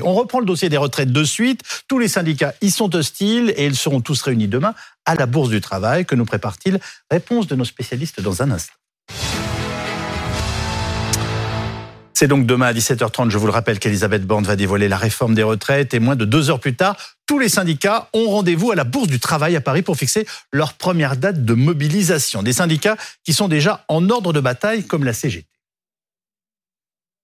On reprend le dossier des retraites de suite. Tous les syndicats y sont hostiles et ils seront tous réunis demain à la Bourse du Travail. Que nous prépare-t-il? Réponse de nos spécialistes dans un instant. C'est donc demain à 17h30, je vous le rappelle, qu'Elisabeth Borne va dévoiler la réforme des retraites et moins de deux heures plus tard, tous les syndicats ont rendez-vous à la Bourse du Travail à Paris pour fixer leur première date de mobilisation. Des syndicats qui sont déjà en ordre de bataille comme la CGT.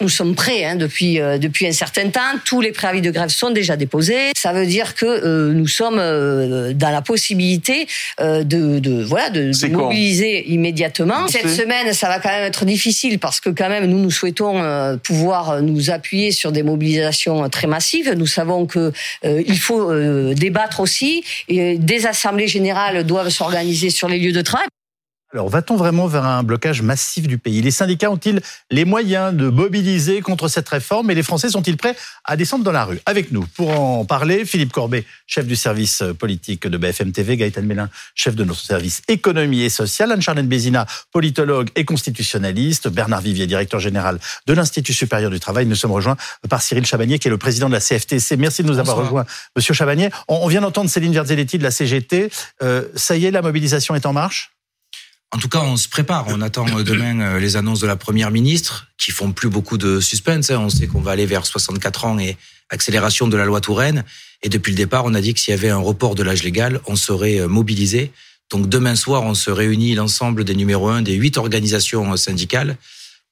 Nous sommes prêts hein, depuis euh, depuis un certain temps. Tous les préavis de grève sont déjà déposés. Ça veut dire que euh, nous sommes euh, dans la possibilité de, de voilà de, de mobiliser immédiatement. Cette semaine, ça va quand même être difficile parce que quand même nous nous souhaitons pouvoir nous appuyer sur des mobilisations très massives. Nous savons que il faut débattre aussi et des assemblées générales doivent s'organiser sur les lieux de travail. Alors, va-t-on vraiment vers un blocage massif du pays? Les syndicats ont-ils les moyens de mobiliser contre cette réforme et les Français sont-ils prêts à descendre dans la rue? Avec nous, pour en parler, Philippe Corbet, chef du service politique de BFM TV, Gaëtan Mélin, chef de notre service économie et social, Anne-Charlène Bézina, politologue et constitutionnaliste, Bernard Vivier, directeur général de l'Institut supérieur du travail. Nous sommes rejoints par Cyril Chabagnier, qui est le président de la CFTC. Merci de nous avoir rejoints, monsieur Chabagnier. On vient d'entendre Céline Verzelletti de la CGT. Euh, ça y est, la mobilisation est en marche? En tout cas, on se prépare. On attend euh, demain euh, les annonces de la première ministre, qui font plus beaucoup de suspense. Hein. On sait qu'on va aller vers 64 ans et accélération de la loi Touraine. Et depuis le départ, on a dit que s'il y avait un report de l'âge légal, on serait euh, mobilisé. Donc demain soir, on se réunit l'ensemble des numéros 1 des huit organisations syndicales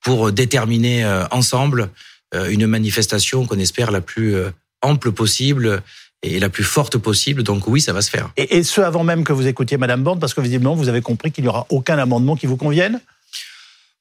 pour déterminer ensemble une manifestation qu'on espère la plus ample possible et la plus forte possible. Donc oui, ça va se faire. Et, ce avant même que vous écoutiez Madame Borne, parce que visiblement vous avez compris qu'il n'y aura aucun amendement qui vous convienne?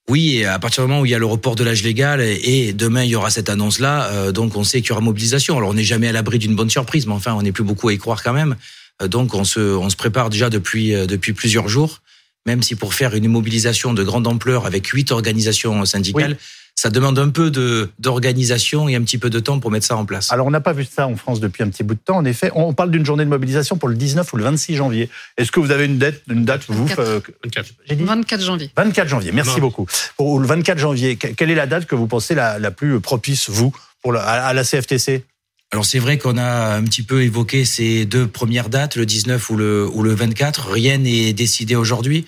Oui, et à partir du moment où il y a le report de l'âge légal et demain il y aura cette annonce-là, euh, donc on sait qu'il y aura mobilisation. Alors on n'est jamais à l'abri d'une bonne surprise, mais enfin on n'est plus beaucoup à y croire quand même. Euh, donc on se, on se prépare déjà depuis, euh, depuis plusieurs jours, même si pour faire une mobilisation de grande ampleur avec huit organisations syndicales, ça demande un peu d'organisation et un petit peu de temps pour mettre ça en place. Alors on n'a pas vu ça en France depuis un petit bout de temps. En effet, on parle d'une journée de mobilisation pour le 19 ou le 26 janvier. Est-ce que vous avez une date, une date vous 24. Euh, 24 janvier. 24 janvier. Merci beaucoup. Pour le 24 janvier, quelle est la date que vous pensez la, la plus propice vous pour la, à la CFTC alors c'est vrai qu'on a un petit peu évoqué ces deux premières dates, le 19 ou le, ou le 24. Rien n'est décidé aujourd'hui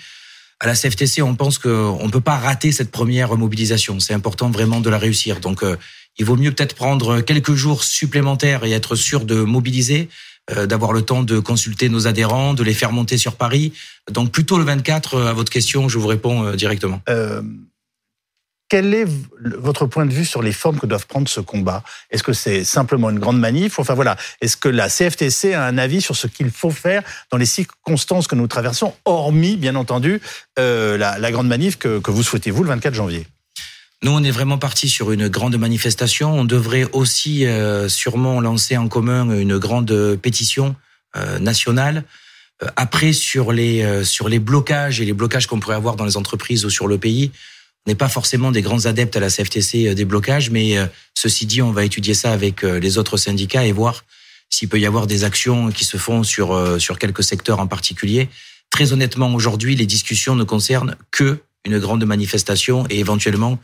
à la CFTC, on pense qu'on ne peut pas rater cette première mobilisation. C'est important vraiment de la réussir. Donc, euh, il vaut mieux peut-être prendre quelques jours supplémentaires et être sûr de mobiliser, euh, d'avoir le temps de consulter nos adhérents, de les faire monter sur Paris. Donc, plutôt le 24, euh, à votre question, je vous réponds directement. Quel est votre point de vue sur les formes que doivent prendre ce combat? Est-ce que c'est simplement une grande manif? Enfin voilà, est-ce que la CFTC a un avis sur ce qu'il faut faire dans les circonstances que nous traversons, hormis bien entendu euh, la, grande manif que, vous souhaitez vous le 24 janvier? Nous, on est vraiment parti sur une grande manifestation. On devrait aussi euh, sûrement lancer en commun une grande pétition euh, nationale. après, sur les sur les blocages et les blocages qu'on pourrait avoir dans les entreprises ou sur le pays, n'est pas forcément des grands adeptes à la CFTC euh, des blocages, mais euh, ceci dit, on va étudier ça avec euh, les autres syndicats et voir s'il peut y avoir des actions qui se font sur sur quelques secteurs en particulier. Très honnêtement, aujourd'hui, les discussions ne concernent que une grande manifestation et éventuellement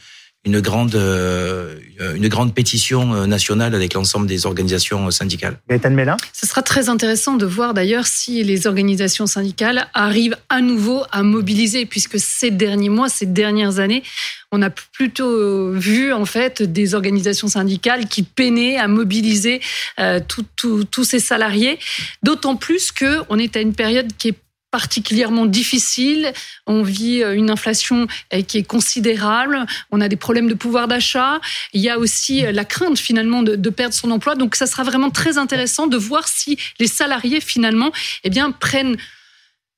une grande, euh, une grande pétition euh, nationale avec l'ensemble des organisations syndicales. Gaëtan Ce sera très intéressant de voir d'ailleurs si les organisations syndicales arrivent à nouveau à mobiliser, puisque ces derniers mois, ces dernières années, on a plutôt vu en fait des organisations syndicales qui peinaient à mobiliser euh, tous ces salariés, d'autant plus que on est à une période qui est particulièrement difficile. On vit euh, une inflation euh, qui est considérable. On a des problèmes de pouvoir d'achat. Il y a aussi euh, la crainte finalement de, perdre son emploi. Donc, ça sera vraiment très intéressant de voir si les salariés finalement, eh bien, prennent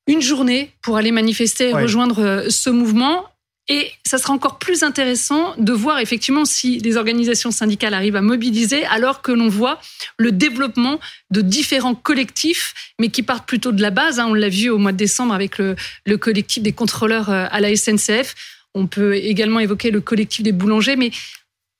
une journée pour aller manifester et rejoindre ce mouvement et ça sera encore plus intéressant de voir effectivement si les organisations syndicales arrivent à mobiliser alors que l'on voit le développement de différents collectifs, mais qui partent plutôt de la base. Hein. On l'a vu au mois de décembre avec le, le collectif des contrôleurs euh, à la SNCF. On peut également évoquer le collectif des boulangers, mais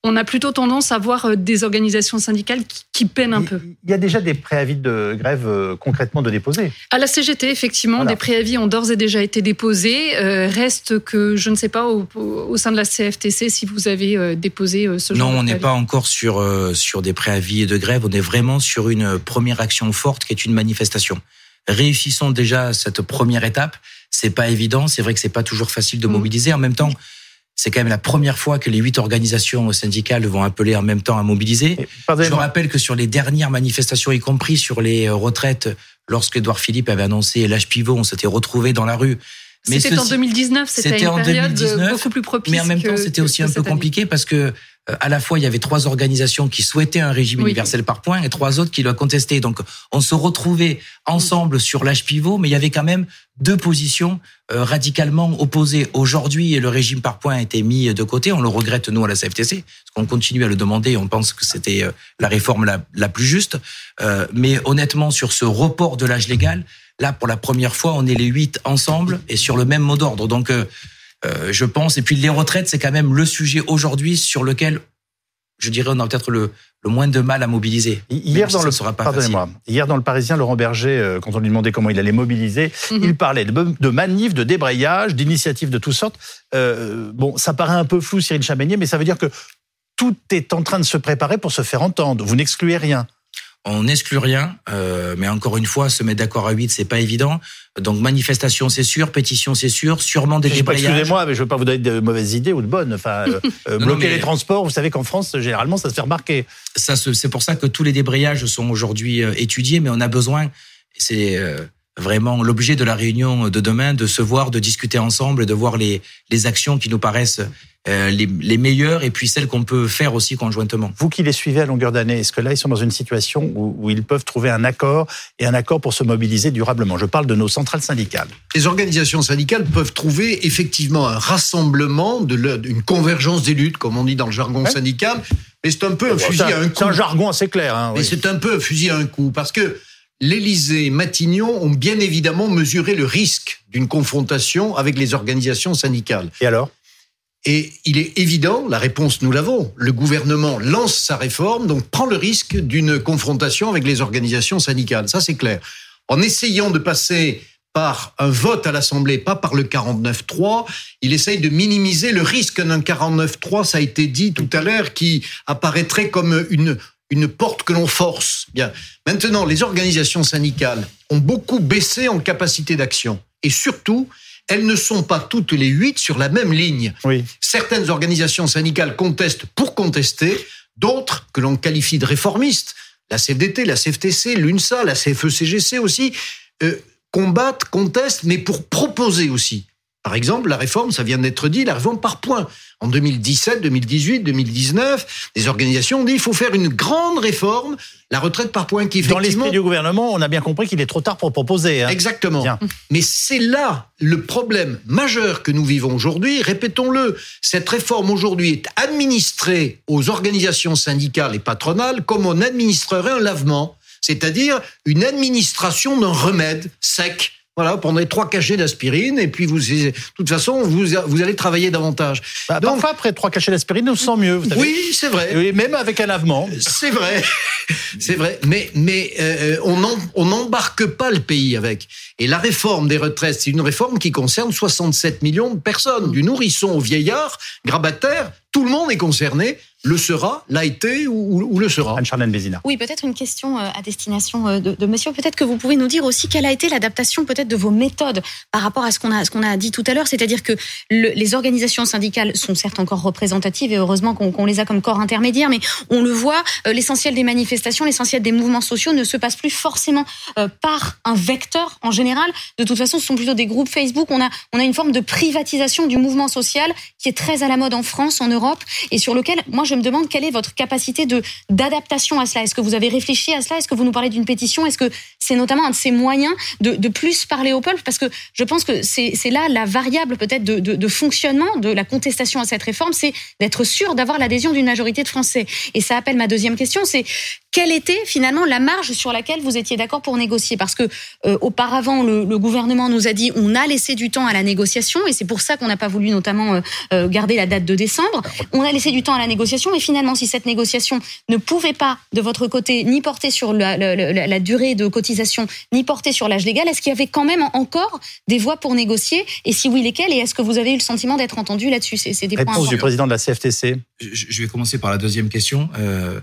on a plutôt tendance à voir euh, des organisations syndicales qui, peinent un peu. Il y a déjà des préavis de grève euh, concrètement de déposer. À la CGT, effectivement, des préavis ont d'ores et déjà été déposés. Euh, reste que je ne sais pas au, sein de la CFTC si vous avez déposé ce genre Non, on n'est pas encore sur, sur des préavis de grève. On est vraiment sur une première action forte qui est une manifestation. Réussissons déjà cette première étape. C'est pas évident. C'est vrai que c'est pas toujours facile de mmh. mobiliser. En même temps, c'est quand même la première fois que les huit organisations syndicales vont appeler en même temps à mobiliser. Je rappelle que sur les dernières manifestations, y compris sur les euh, retraites, lorsque Edouard Philippe avait annoncé l'âge pivot, on s'était retrouvé dans la rue. C'était en 2019, c'était une période beaucoup plus propice. Mais en même temps, c'était aussi un peu compliqué parce que à la fois, il y avait trois organisations qui souhaitaient un régime universel par points et trois autres qui le contestaient. Donc, on se retrouvait ensemble sur l'âge pivot, mais il y avait quand même deux positions euh, radicalement opposées. Aujourd'hui, le régime par points a été mis de côté. On le regrette, nous, à la CFTC, parce qu'on continue à le demander. On pense que c'était euh, la réforme la, la plus juste. mais honnêtement, sur ce report de l'âge légal, là, pour la première fois, on est les huit ensemble et sur le même mot d'ordre. Donc, euh, je pense. Et puis les retraites, c'est quand même le sujet aujourd'hui sur lequel, je dirais, on a peut-être le, moins de mal à mobiliser. Hier dans, le, pardonnez-moi, hier dans le Parisien, Laurent Berger, euh, quand on lui demandait comment il allait mobiliser, mhm. il parlait de, de manifs, de débrayage, d'initiatives de toutes sortes. Euh, bon, ça paraît un peu flou, Cyril Chamenier, mais ça veut dire que tout est en train de se préparer pour se faire entendre. Vous n'excluez rien on n'exclut rien, euh, mais encore une fois, se mettre d'accord à 8, c'est pas évident. Donc manifestation, c'est sûr, pétition, c'est sûr, sûrement des débrayages. Excusez-moi, mais je veux pas vous donner de mauvaises idées ou de bonnes. Enfin, euh, euh, bloquer les transports, vous savez qu'en France, généralement, ça se fait remarquer. Ça, c'est pour ça que tous les débrayages sont aujourd'hui étudiés, mais on a besoin. C'est vraiment l'objet de la réunion de demain, de se voir, de discuter ensemble, de voir les, les actions qui nous paraissent euh, les, les, meilleures et puis celles qu'on peut faire aussi conjointement. Vous qui les suivez à longueur d'année, est-ce que là, ils sont dans une situation où, où, ils peuvent trouver un accord et un accord pour se mobiliser durablement? Je parle de nos centrales syndicales. Les organisations syndicales peuvent trouver effectivement un rassemblement, de une convergence des luttes, comme on dit dans le jargon syndical, mais c'est un peu un fusil à un coup. C'est un jargon assez clair. Hein, mais c'est un peu un fusil à un coup, parce que l'Élysée et Matignon ont bien évidemment mesuré le risque d'une confrontation avec les organisations syndicales. Et alors? Et il est évident, la réponse nous l'avons, le gouvernement lance sa réforme, donc prend le risque d'une confrontation avec les organisations syndicales. Ça, c'est clair. En essayant de passer par un vote à l'Assemblée, pas par le 49-3, il essaye de minimiser le risque d'un 49-3, ça a été dit tout à l'heure, qui apparaîtrait comme une, une porte que l'on force. Bien. Maintenant, les organisations syndicales ont beaucoup baissé en capacité d'action. Et surtout, elles ne sont pas toutes les huit sur la même ligne. Oui. Certaines organisations syndicales contestent pour contester, d'autres que l'on qualifie de réformistes, la CFDT, la CFTC, l'UNSA, la CFE-CGC aussi, euh, combattent, contestent, mais pour proposer aussi. Par exemple, la réforme, ça vient d'être dit, la réforme par points. En 2017, 2018, 2019, les organisations ont dit il faut faire une grande réforme, la retraite par points qui effectivement... Dans l'esprit du gouvernement, on a bien compris qu'il est trop tard pour proposer. Hein. Exactement. Mais c'est là le problème majeur que nous vivons aujourd'hui. Répétons-le, cette réforme aujourd'hui est administrée aux organisations syndicales et patronales comme on administrerait un lavement, c'est-à-dire une administration d'un remède sec voilà, prenez trois cachets d'aspirine et puis vous, de toute façon, vous, vous allez travailler davantage. Bah, Donc, parfois, après trois cachets d'aspirine, on se sent mieux. Vous savez. Oui, c'est vrai. Et même avec un lavement. C'est vrai, c'est vrai. Mais, mais euh, on n'embarque pas le pays avec. Et la réforme des retraites, c'est une réforme qui concerne 67 millions de personnes, du nourrisson au vieillard, grabataire, tout le monde est concerné, le sera, l'a été ou, le sera. Anne-Charlène Bézina. Oui, peut-être une question euh, à destination euh, de, monsieur. Peut-être que vous pouvez nous dire aussi quelle a été l'adaptation peut-être de vos méthodes par rapport à ce qu'on a, ce qu'on a dit tout à l'heure, c'est-à-dire que les organisations syndicales sont certes encore représentatives et heureusement qu'on les a comme corps intermédiaire, mais on le voit, euh, l'essentiel des manifestations, l'essentiel des mouvements sociaux ne se passe plus forcément par un vecteur en général. De toute façon, ce sont plutôt des groupes Facebook. On a, on a une forme de privatisation du mouvement social qui est très à la mode en France, en Europe et sur lequel, moi, je me demande quelle est votre capacité de d'adaptation à cela. Est-ce que vous avez réfléchi à cela? Est-ce que vous nous parlez d'une pétition? Est-ce que c'est notamment un de ces moyens de, plus parler au peuple? Parce que je pense que c'est là la variable peut-être de, de, de, fonctionnement de la contestation à cette réforme, c'est d'être sûr d'avoir l'adhésion d'une majorité de Français. Et ça appelle ma deuxième question, c'est quelle était finalement la marge sur laquelle vous étiez d'accord pour négocier? Parce que euh, auparavant, le, le, gouvernement nous a dit on a laissé du temps à la négociation et c'est pour ça qu'on n'a pas voulu notamment euh, euh, garder la date de décembre. On a laissé du temps à la négociation, mais finalement, si cette négociation ne pouvait pas de votre côté ni porter sur la, la, la, la durée de cotisation, ni porter sur l'âge légal, est-ce qu'il y avait quand même encore des voies pour négocier? Et si oui, lesquelles? Et est-ce que vous avez eu le sentiment d'être entendu là-dessus? C'est des Réponse points du président de la CFTC. Je, je vais commencer par la deuxième question. Euh,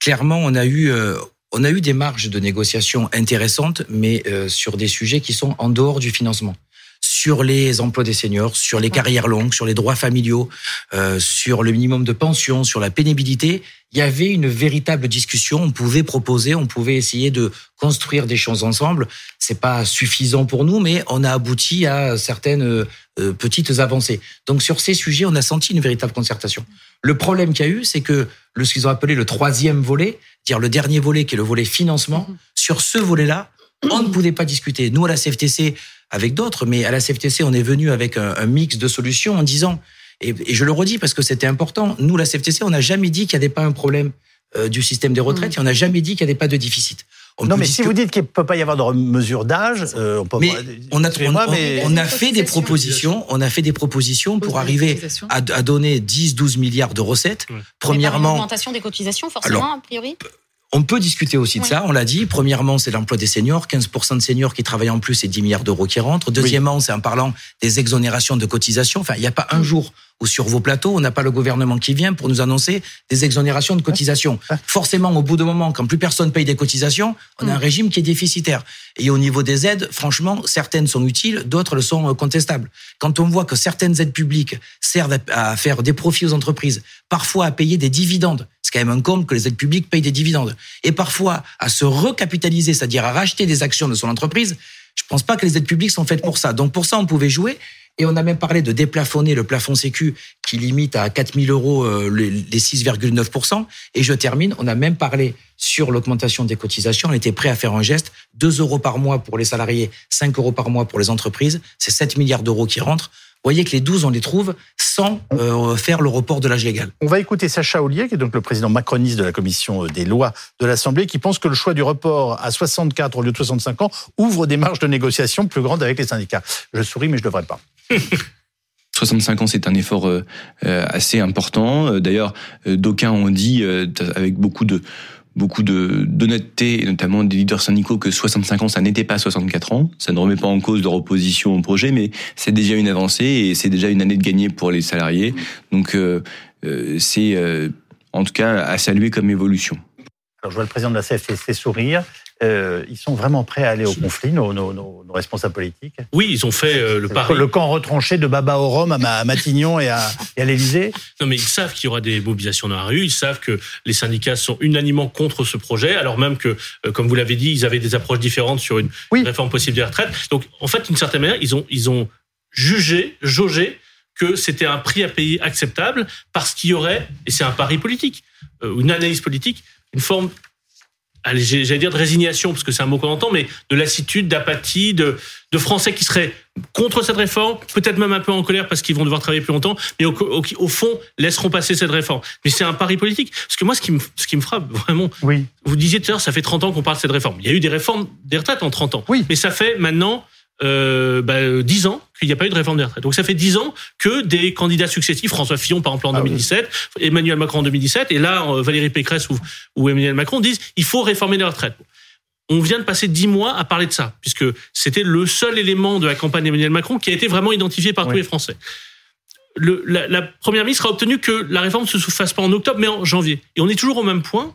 clairement, on a eu euh, on a eu des marges de négociation intéressantes, mais euh, sur des sujets qui sont en dehors du financement sur les emplois des seniors, sur les carrières longues, sur les droits familiaux, euh, sur le minimum de pension, sur la pénibilité. Il y avait une véritable discussion. On pouvait proposer, on pouvait essayer de construire des choses ensemble. C'est pas suffisant pour nous, mais on a abouti à certaines euh, petites avancées. Donc sur ces sujets, on a senti une véritable concertation. Le problème qu'il y a eu, c'est que le, ce qu'ils ont appelé le troisième volet, dire le dernier volet qui est le volet financement, mmh. sur ce volet-là, on ne pouvait pas discuter. Nous, à la CFTC, avec d'autres, mais à la CFTC, on est venu avec un, un mix de solutions en disant, et, et, je le redis parce que c'était important, nous, la CFTC, on n'a jamais dit qu'il n'y avait pas un problème euh, du système des retraites mmh. et on n'a jamais dit qu'il n'y avait pas de déficit. On non, mais si que... vous dites qu'il ne peut pas y avoir de mesure d'âge, euh, on peut mais on a, on, on, mais... on a fait des propositions, on a fait des propositions pour arriver à, à, donner 10-12 milliards de recettes. Ouais. Premièrement, augmentation des cotisations, forcément, alors, a priori. On peut discuter aussi de oui. ça, on l'a dit. Premièrement, c'est l'emploi des seniors, 15% de seniors qui travaillent en plus et 10 milliards d'euros qui rentrent. Deuxièmement, oui. c'est en parlant des exonérations de cotisations. Enfin, il n'y a pas un jour où sur vos plateaux, on n'a pas le gouvernement qui vient pour nous annoncer des exonérations de cotisations. Forcément, au bout d'un moment, quand plus personne paye des cotisations, on a un régime qui est déficitaire. Et au niveau des aides, franchement, certaines sont utiles, d'autres le sont contestables. Quand on voit que certaines aides publiques servent à faire des profits aux entreprises, parfois à payer des dividendes, c'est quand même un compte que les aides publiques payent des dividendes, et parfois à se recapitaliser, c'est-à-dire à racheter des actions de son entreprise, je pense pas que les aides publiques sont faites pour ça. Donc pour ça, on pouvait jouer. Et on a même parlé de déplafonner le plafond sécu qui limite à 4 000 euros euh, les 6,9%. Et je termine, on a même parlé sur l'augmentation des cotisations. On était prêt à faire un geste. 2 euros par mois pour les salariés, 5 euros par mois pour les entreprises. C'est 7 milliards d'euros qui rentrent. Vous voyez que les 12, on les trouve sans euh, faire le report de l'âge légal. On va écouter Sacha Ollier, qui est donc le président macroniste de la commission des lois de l'Assemblée, qui pense que le choix du report à 64 au lieu de 65 ans ouvre des marges de négociation plus grandes avec les syndicats. Je souris, mais je ne devrais pas. 65 ans, c'est un effort euh, assez important. D'ailleurs, d'aucuns ont dit, euh, avec beaucoup de beaucoup d'honnêteté, notamment des leaders syndicaux, que 65 ans, ça n'était pas 64 ans. Ça ne remet pas en cause leur opposition au projet, mais c'est déjà une avancée et c'est déjà une année de gagné pour les salariés. Donc, euh, euh, c'est euh, en tout cas à saluer comme évolution. Alors, je vois le président de la CFTC sourire. Euh, ils sont vraiment prêts à aller au conflit, nos, nos, nos, nos responsables politiques Oui, ils ont fait euh, le pari. Le camp retranché de Baba au Rhum à Matignon et à, à l'Élysée Non, mais ils savent qu'il y aura des mobilisations dans la rue, ils savent que les syndicats sont unanimement contre ce projet, alors même que, euh, comme vous l'avez dit, ils avaient des approches différentes sur une oui. réforme possible des retraites. Donc, en fait, d'une certaine manière, ils ont, ils ont jugé, jaugé que c'était un prix à payer acceptable parce qu'il y aurait, et c'est un pari politique, une analyse politique, une forme j'allais dire de résignation, parce que c'est un mot qu'on entend, mais de lassitude, d'apathie, de, de Français qui seraient contre cette réforme, peut-être même un peu en colère parce qu'ils vont devoir travailler plus longtemps, mais au, au, au fond, laisseront passer cette réforme. Mais c'est un pari politique. Parce que moi, ce qui me, ce qui me frappe vraiment, oui. vous disiez tout à l'heure, ça fait 30 ans qu'on parle de cette réforme. Il y a eu des réformes des retraites en 30 ans. Oui. Mais ça fait maintenant euh, bah, 10 ans qu'il n'y a pas eu de réforme des retraites. Donc ça fait 10 ans que des candidats successifs, François Fillon par exemple en ah 2017, oui. Emmanuel Macron en 2017, et là Valérie Pécresse ou, ou Emmanuel Macron disent il faut réformer les retraites. On vient de passer 10 mois à parler de ça, puisque c'était le seul élément de la campagne d'Emmanuel Macron qui a été vraiment identifié par oui. tous les Français. Le, la, la, première ministre a obtenu que la réforme ne se fasse pas en octobre, mais en janvier. Et on est toujours au même point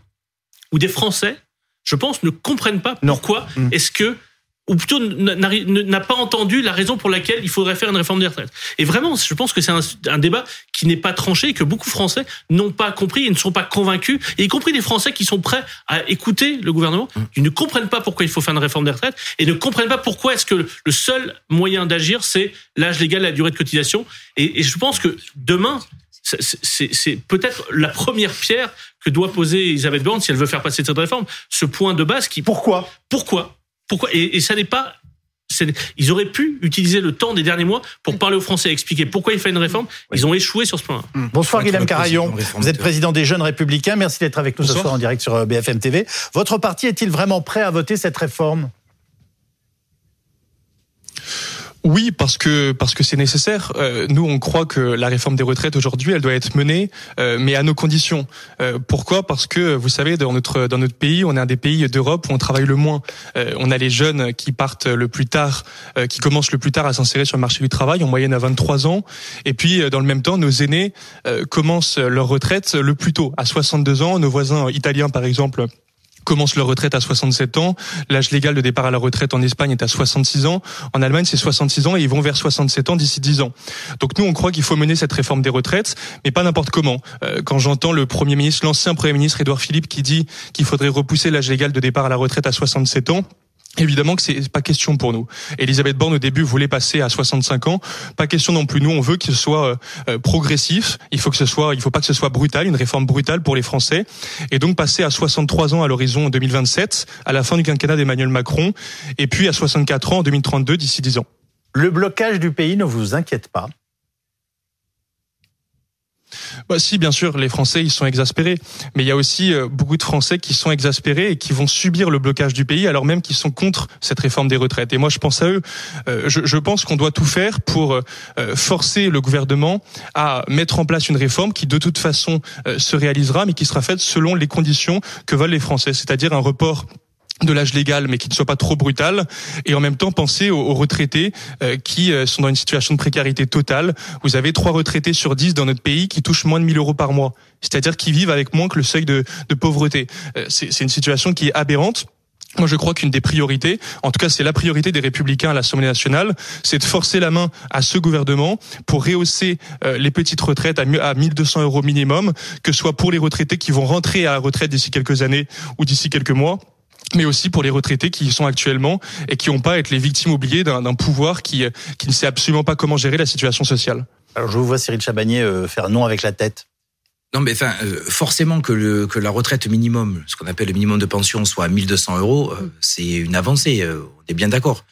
où des Français, je pense, ne comprennent pas pourquoi mmh. est-ce que ou plutôt n'a pas entendu la raison pour laquelle il faudrait faire une réforme des retraites. Et vraiment, je pense que c'est un, un, débat qui n'est pas tranché et que beaucoup de Français n'ont pas compris et ne sont pas convaincus, et y compris des Français qui sont prêts à écouter le gouvernement, ils ne comprennent pas pourquoi il faut faire une réforme des retraites et ne comprennent pas pourquoi est-ce que le seul moyen d'agir, c'est l'âge légal, la durée de cotisation. Et, et je pense que demain, c'est peut-être la première pierre que doit poser Elisabeth Borne si elle veut faire passer cette réforme. Ce point de base qui... Pourquoi? Pourquoi? Pourquoi et, et ça n'est pas Ils auraient pu utiliser le temps des derniers mois pour parler aux Français, expliquer pourquoi il fait une réforme. Ils ont échoué sur ce point. Bonsoir Faut être Guillaume Carayon. Vous êtes président des Jeunes Républicains. Merci d'être avec nous ce Bonsoir. soir en direct sur euh, BFM TV. Votre parti est-il vraiment prêt à voter cette réforme? Oui, parce que parce que c'est nécessaire. Euh, nous, on croit que la réforme des retraites aujourd'hui, elle doit être menée, euh, mais à nos conditions. Euh, pourquoi? Parce que vous savez, dans notre dans notre pays, on est un des pays d'Europe où on travaille le moins. On a les jeunes qui partent le plus tard, qui commencent le plus tard à s'insérer sur le marché du travail, en moyenne à 23 ans. Et puis, dans le même temps, nos aînés commencent leur retraite le plus tôt, à 62 ans. Nos voisins italiens, par exemple commencent leur retraite à 67 ans. L'âge légal de départ à la retraite en Espagne est à 66 ans. En Allemagne, c'est 66 ans et ils vont vers 67 ans d'ici 10 ans. Donc nous, on croit qu'il faut mener cette réforme des retraites, mais pas n'importe comment. Euh, quand j'entends le Premier ministre, l'ancien Premier ministre Édouard Philippe qui dit qu'il faudrait repousser l'âge légal de départ à la retraite à 67 ans, Évidemment que c'est pas question pour nous. Elisabeth Borne au début voulait passer à 65 ans. Pas question non plus. Nous, on veut qu'il soit euh, euh, progressif. Il faut que ce soit, il faut pas que ce soit brutal, une réforme brutale pour les Français. Et donc passer à 63 ans à l'horizon 2027, à la fin du quinquennat d'Emmanuel Macron, et puis à 64 ans en 2032 d'ici 10 ans. Le blocage du pays ne vous inquiète pas? Bah, si, bien sûr, les Français, ils sont exaspérés. Mais il y a aussi euh, beaucoup de Français qui sont exaspérés et qui vont subir le blocage du pays, alors même qu'ils sont contre cette réforme des retraites. Et moi, je pense à eux. Euh, je, je pense qu'on doit tout faire pour euh, forcer le gouvernement à mettre en place une réforme qui, de toute façon, se réalisera, mais qui sera faite selon les conditions que veulent les Français, c'est-à-dire un report de l'âge légal, mais qui ne soit pas trop brutal, et en même temps penser aux, aux retraités euh, qui euh, sont dans une situation de précarité totale. Vous avez trois retraités sur dix dans notre pays qui touchent moins de 1000 euros par mois, c'est-à-dire qui vivent avec moins que le seuil de, de pauvreté. Euh, c'est une situation qui est aberrante. Moi, je crois qu'une des priorités, en tout cas, c'est la priorité des Républicains à l'Assemblée nationale, c'est de forcer la main à ce gouvernement pour rehausser euh, les petites retraites à, à 1200 euros minimum, que ce soit pour les retraités qui vont rentrer à la retraite d'ici quelques années ou d'ici quelques mois mais aussi pour les retraités qui y sont actuellement et qui n'ont pas à être les victimes oubliées d'un pouvoir qui, euh, qui ne sait absolument pas comment gérer la situation sociale. Alors je vous vois Cyril Chabagnier euh, faire non avec la tête. Non, mais enfin, euh, forcément que, le, que la retraite minimum, ce qu'on appelle le minimum de pension, soit à 1200 euros, c'est une avancée. on est bien d'accord.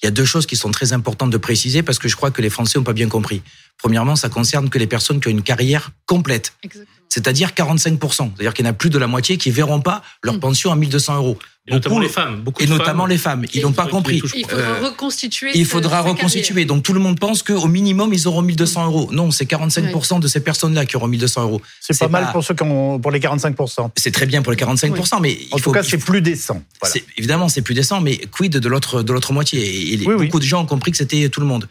Il y a deux choses qui sont très importantes de préciser parce que je crois que les Français n'ont pas bien compris. Premièrement, ça concerne que les personnes qui ont une carrière complète, c'est-à-dire 45%. C'est-à-dire qu'il y en a plus de la moitié qui verront pas leur Mm. pension à 1200 euros. Et notamment les femmes. Beaucoup Et de notamment femmes les femmes. Ils n'ont pas compris. Il faudra reconstituer. Il faudra reconstituer. Donc tout le monde pense qu'au minimum, ils auront 1200 euros. Non, c'est 45% de ces personnes-là qui auront 1200 euros. C'est pas mal pour ceux qui ont, pour les 45%. C'est très bien pour les 45%, mais il En faut, tout cas, il c'est plus décent. Voilà. évidemment, c'est plus décent, mais quid de l'autre de l'autre moitié? Et les- Oui, oui. beaucoup de gens ont compris que c'était tout le monde.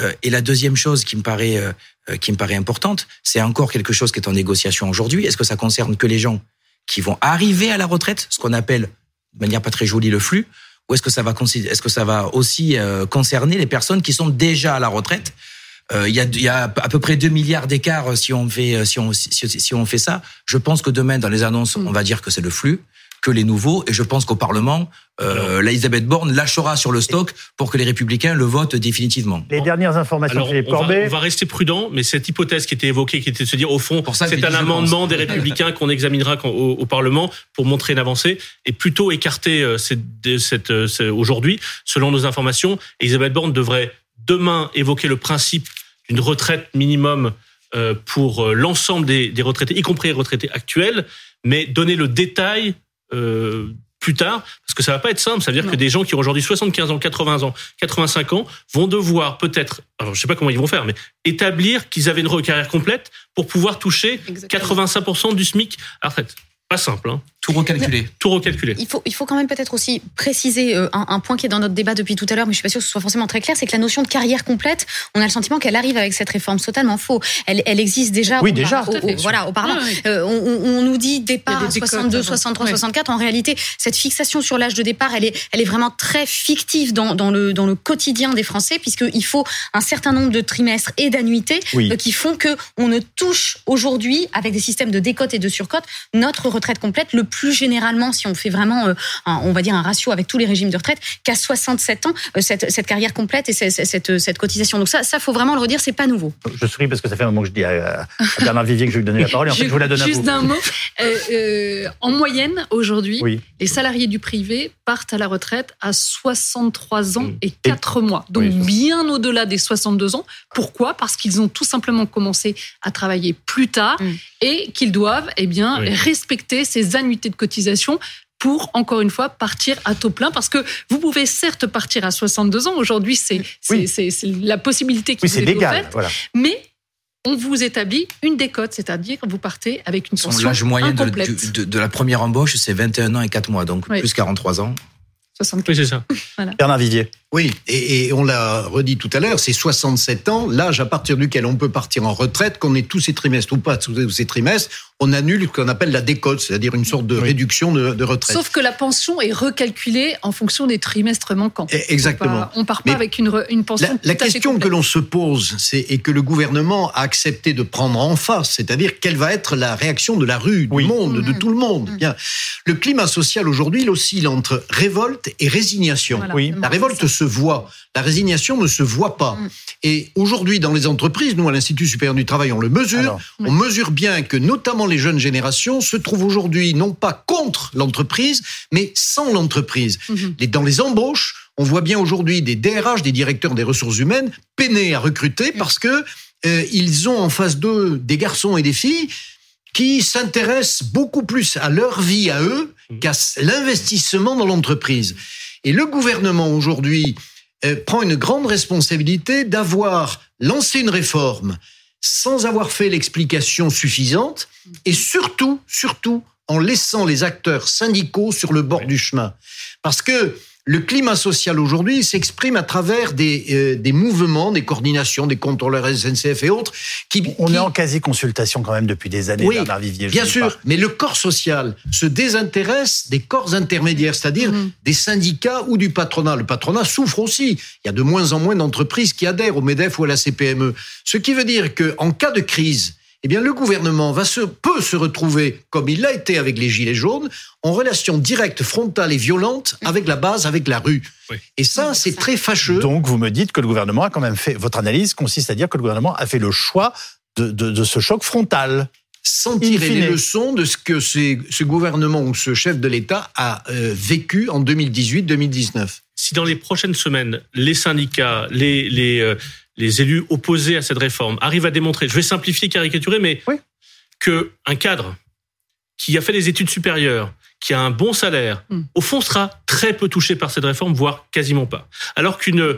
Euh, et la deuxième chose qui me paraît euh, euh, qui me paraît importante, c'est encore quelque chose qui est en négociation aujourd'hui. Est-ce que ça concerne que les gens qui vont arriver à la retraite, ce qu'on appelle de manière pas très jolie le flux, ou est-ce que ça va est-ce que ça va aussi euh, concerner les personnes qui sont déjà à la retraite? Euh, Il y, a, il y a à peu près 2 milliards d'écart euh, si on fait euh, si on si, si on fait ça. Je pense que demain dans les annonces, Mm. on va dire que c'est le flux que les nouveaux et je pense qu'au Parlement, euh, la Elisabeth Borne lâchera sur le stock pour que les républicains le votent définitivement. Les dernières informations, Alors, Philippe on va, Corbet. on va rester prudent, mais cette hypothèse qui était évoquée, qui était de se dire, au fond, c'est un amendement pense. des Républicains qu'on examinera au, au Parlement pour montrer une avancée, et plutôt écarter euh, cette, euh, aujourd'hui, selon nos informations, Elisabeth Borne devrait demain évoquer le principe d'une retraite minimum euh, pour l'ensemble des, des retraités, y compris les retraités actuels, mais donner le détail euh, plus tard, parce que ça va pas être simple. Ça veut dire Non. que des gens qui ont aujourd'hui 75 ans, 80 ans, 85 ans vont devoir peut-être, alors je sais pas comment ils vont faire, mais établir qu'ils avaient une carrière complète pour pouvoir toucher Exactement. 85% du SMIC à la retraite. Pas simple, hein. Tout recalculer. tout recalculer. Il faut, il faut quand même peut-être aussi préciser euh, un, un point qui est dans notre débat depuis tout à l'heure, mais je suis pas sûre que ce soit forcément très clair, c'est que la notion de carrière complète, on a le sentiment qu'elle arrive avec cette réforme. C'est totalement faux. Elle, elle existe déjà. Oui, au- déjà. au- au- voilà, au Parlement. Ouais, ouais. Euh, on, on- nous dit départ a à des décotes 62, avant. 63, Ouais. 64. En réalité, cette fixation sur l'âge de départ, elle est, elle est vraiment très fictive dans, dans, le, dans le quotidien des Français, puisqu'il faut un certain nombre de trimestres et d'annuités Oui. euh, qui font que on ne touche aujourd'hui, avec des systèmes de décote et de surcote, notre retraite complète le plus plus généralement, si on fait vraiment, euh, un- on va dire un ratio avec tous les régimes de retraite, qu'à 67 ans, euh, cette, cette carrière complète et cette, cette, cette cotisation. Donc ça, ça faut vraiment le redire, c'est pas nouveau. Je souris parce que ça fait un moment que je dis à, à Bernard Vivier que je vais lui donner la parole et en fait je vous la donne à Juste d'un mot. Euh, euh, en moyenne, aujourd'hui, Oui. les salariés du privé partent à la retraite à 63 ans Mm. et 4 mois. Donc Oui. bien au-delà des 62 ans. Pourquoi? Parce qu'ils ont tout simplement commencé à travailler plus tard Mm. et qu'ils doivent eh bien, Oui. respecter ces annuités de cotisation pour, encore une fois, partir à taux plein. Parce que vous pouvez certes partir à 62 ans. Aujourd'hui, c'est c'est- Oui. la possibilité qui Oui, vous c'est est légal. offerte. Voilà. Mais on vous établit une décote, c'est-à-dire que vous partez avec une pension L'âge moyen de la première embauche, c'est 21 ans et 4 mois, donc Oui. plus 43 ans. 64. Oui, c'est ça. Bernard Vivier. Oui, et, et on l'a redit tout à l'heure, c'est 67 ans, l'âge à partir duquel on peut partir en retraite, qu'on ait tous ces trimestres ou pas tous ces trimestres, on annule ce qu'on appelle la décote, c'est-à-dire une sorte de Oui. réduction de, de retraite. Sauf que la pension est recalculée en fonction des trimestres manquants. Eh, Exactement. On part pas Mais avec une, pension. La, la tout question que l'on se pose, c'est et que le gouvernement a accepté de prendre en face, c'est-à-dire quelle va être la réaction de la rue, du Oui. monde, de Mhm. tout le monde. Mhm. Bien, le climat social aujourd'hui, il oscille entre révolte et résignation. Voilà. Oui. La révolte se voit, la résignation ne se voit pas. Mm. Et aujourd'hui, dans les entreprises, nous, à l'Institut supérieur du travail, on le mesure. Alors, On mesure bien que notamment les jeunes générations se trouvent aujourd'hui non pas contre l'entreprise, mais sans l'entreprise. Les- Dans les embauches, on voit bien aujourd'hui des DRH, des directeurs des ressources humaines, peinés à recruter parce que euh, ils ont en face d'eux des garçons et des filles qui s'intéressent beaucoup plus à leur vie à eux qu'à s- l'investissement dans l'entreprise. Et le gouvernement aujourd'hui euh, prend une grande responsabilité d'avoir lancé une réforme sans avoir fait l'explication suffisante et surtout, surtout en laissant les acteurs syndicaux sur le bord du chemin. Parce que le climat social aujourd'hui s'exprime à travers des, euh, des mouvements, des coordinations, des contrôleurs SNCF et autres qui... on qui- est en quasi-consultation quand même depuis des années, Oui, Bernard Vivier. Bien sûr, pas. mais le corps social se désintéresse des corps intermédiaires, c'est-à-dire Mhm. des syndicats ou du patronat. Le patronat souffre aussi. Il y a de moins en moins d'entreprises qui adhèrent au MEDEF ou à la CPME. Ce qui veut dire que en cas de crise, eh bien, le gouvernement va se, peut se retrouver, comme il l'a été avec les Gilets jaunes, en relation directe, frontale et violente avec la base, avec la rue. Oui. Et ça, c'est très fâcheux. Donc vous me dites que le gouvernement a quand même fait. Votre analyse consiste à dire que le gouvernement a fait le choix de, de- de ce choc frontal. sans tirer les leçons de ce que ces- ce gouvernement ou ce chef de l'État a euh, vécu en 2018-2019. si dans les prochaines semaines, les syndicats, les, les, euh, les élus opposés à cette réforme arrivent à démontrer, je vais simplifier, caricaturer, mais Oui. que un cadre qui a fait des études supérieures, qui a un bon salaire, Mm. au fond sera très peu touché par cette réforme, voire quasiment pas. Alors qu'une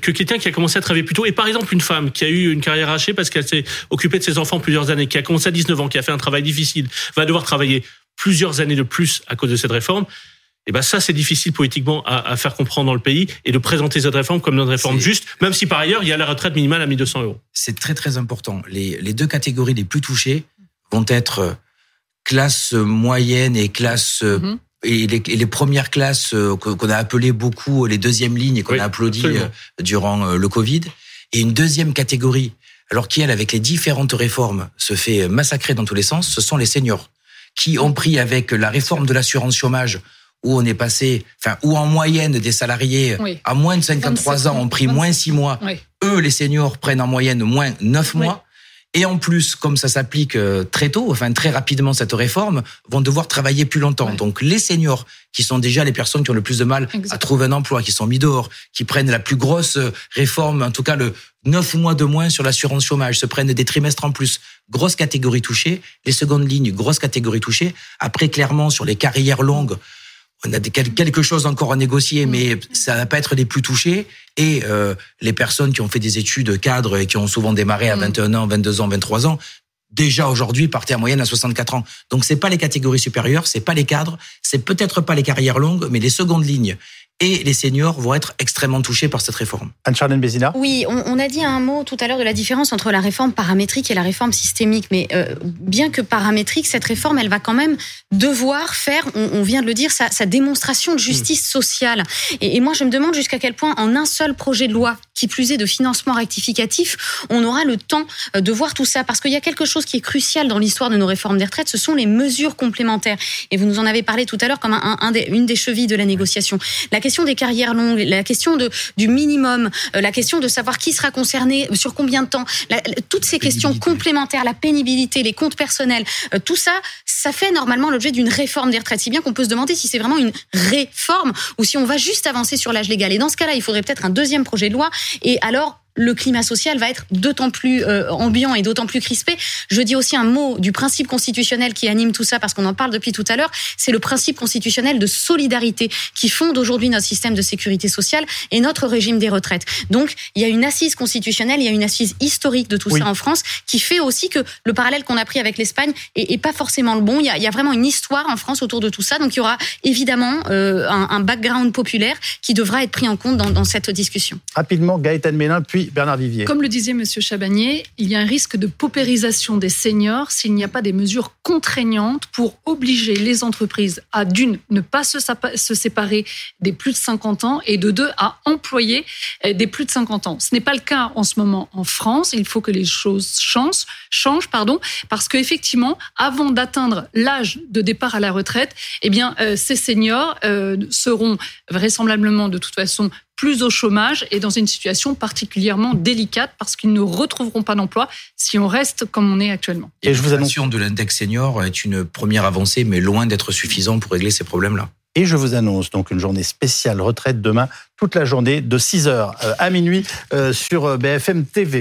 que quelqu'un qui a commencé à travailler plus tôt, et par exemple une femme qui a eu une carrière hachée parce qu'elle s'est occupée de ses enfants plusieurs années, qui a commencé à 19 ans, qui a fait un travail difficile, va devoir travailler plusieurs années de plus à cause de cette réforme. Et ben ça, c'est difficile politiquement à, à faire comprendre dans le pays et de présenter cette réforme comme une réforme juste, même si par ailleurs il y a la retraite minimale à 1200 euros. C'est très très important. Les, les deux catégories les plus touchées vont être euh, classe moyenne et classe euh, Mhm. et, les, et les premières classes euh, qu'on a appelées beaucoup les deuxièmes lignes et qu'on Oui, a applaudi absolument. durant le Covid. Et une deuxième catégorie, alors qui elle, avec les différentes réformes, se fait massacrer dans tous les sens, ce sont les seniors qui ont pris avec la réforme de l'assurance chômage où on est passé, enfin, où en moyenne des salariés Oui. à moins de 53 27 ans ont pris moins 6 mois Oui. eux, les seniors, prennent en moyenne moins 9 Oui. mois. Et en plus, comme ça s'applique euh, très tôt, enfin très rapidement cette réforme, vont devoir travailler plus longtemps. Ouais. Donc les seniors, qui sont déjà les personnes qui ont le plus de mal à trouver un emploi, qui sont mis dehors, qui prennent la plus grosse euh, réforme, en tout cas le 9 mois de moins sur l'assurance chômage, se prennent des trimestres en plus. Grosse catégorie touchée. Les secondes lignes, grosse catégorie touchée. Après, clairement, sur les carrières longues, on a des, quel- quelque chose encore à négocier, mais ça va pas être les plus touchés. Et euh, les personnes qui ont fait des études cadres et qui ont souvent démarré à Mm. 21 ans, 22 ans, 23 ans, déjà aujourd'hui partaient en moyenne à 64 ans. Donc c'est pas les catégories supérieures, c'est pas les cadres, c'est peut-être pas les carrières longues, mais les secondes lignes et les seniors vont être extrêmement touchés par cette réforme. Anne-Charlène Bézina Oui, on, on, a dit un mot tout à l'heure de la différence entre la réforme paramétrique et la réforme systémique. Mais euh, bien que paramétrique, cette réforme, elle va quand même devoir faire, on, on vient de le dire, sa, sa, démonstration de justice sociale. Et, et moi, je me demande jusqu'à quel point, en un seul projet de loi, qui plus est de financement rectificatif, on aura le temps euh, de voir tout ça. Parce qu'il y a quelque chose qui est crucial dans l'histoire de nos réformes des retraites, ce sont les mesures complémentaires. Et vous nous en avez parlé tout à l'heure comme un, un des, une des chevilles de la négociation. La question des carrières longues, la question de, du minimum, euh, la question de savoir qui sera concerné, euh, sur combien de temps, la, toutes ces questions complémentaires, la pénibilité, les comptes personnels, euh, tout ça, ça fait normalement l'objet d'une réforme des retraites. Si bien qu'on peut se demander si c'est vraiment une réforme ou si on va juste avancer sur l'âge légal. Et dans ce cas-là, il faudrait peut-être un deuxième projet de loi. Et alors, le climat social va être d'autant plus euh, ambiant et d'autant plus crispé. Je dis aussi un mot du principe constitutionnel qui anime tout ça, parce qu'on en parle depuis tout à l'heure, c'est le principe constitutionnel de solidarité qui fonde aujourd'hui notre système de sécurité sociale et notre régime des retraites. Donc, il y a une assise constitutionnelle, il y a une assise historique de tout oui. ça en France, qui fait aussi que le parallèle qu'on a pris avec l'Espagne est, est, pas forcément le bon. Il y, a, il y, a, vraiment une histoire en France autour de tout ça. Donc, il y aura évidemment euh, un, un, background populaire qui devra être pris en compte dans, dans cette discussion. Rapidement, Gaëtan Mélin, puis Bernard Vivier. Comme le disait Monsieur Chabagnier, il y a un risque de paupérisation des seniors s'il n'y a pas des mesures contraignantes pour obliger les entreprises à d'une ne pas se, séparer des plus de 50 ans et de deux à employer des plus de 50 ans. Ce n'est pas le cas en ce moment en France. Il faut que les choses changent, changent pardon, parce qu'effectivement, avant d'atteindre l'âge de départ à la retraite, eh bien, euh, ces seniors euh, seront vraisemblablement de toute façon plus au chômage et dans une situation particulièrement délicate parce qu'ils ne retrouveront pas d'emploi si on reste comme on est actuellement. Et je vous annonce de l'index senior est une première avancée, mais loin d'être suffisant pour régler ces problèmes-là. Et je vous annonce donc une journée spéciale retraite demain, toute la journée de 6h à minuit sur BFM TV.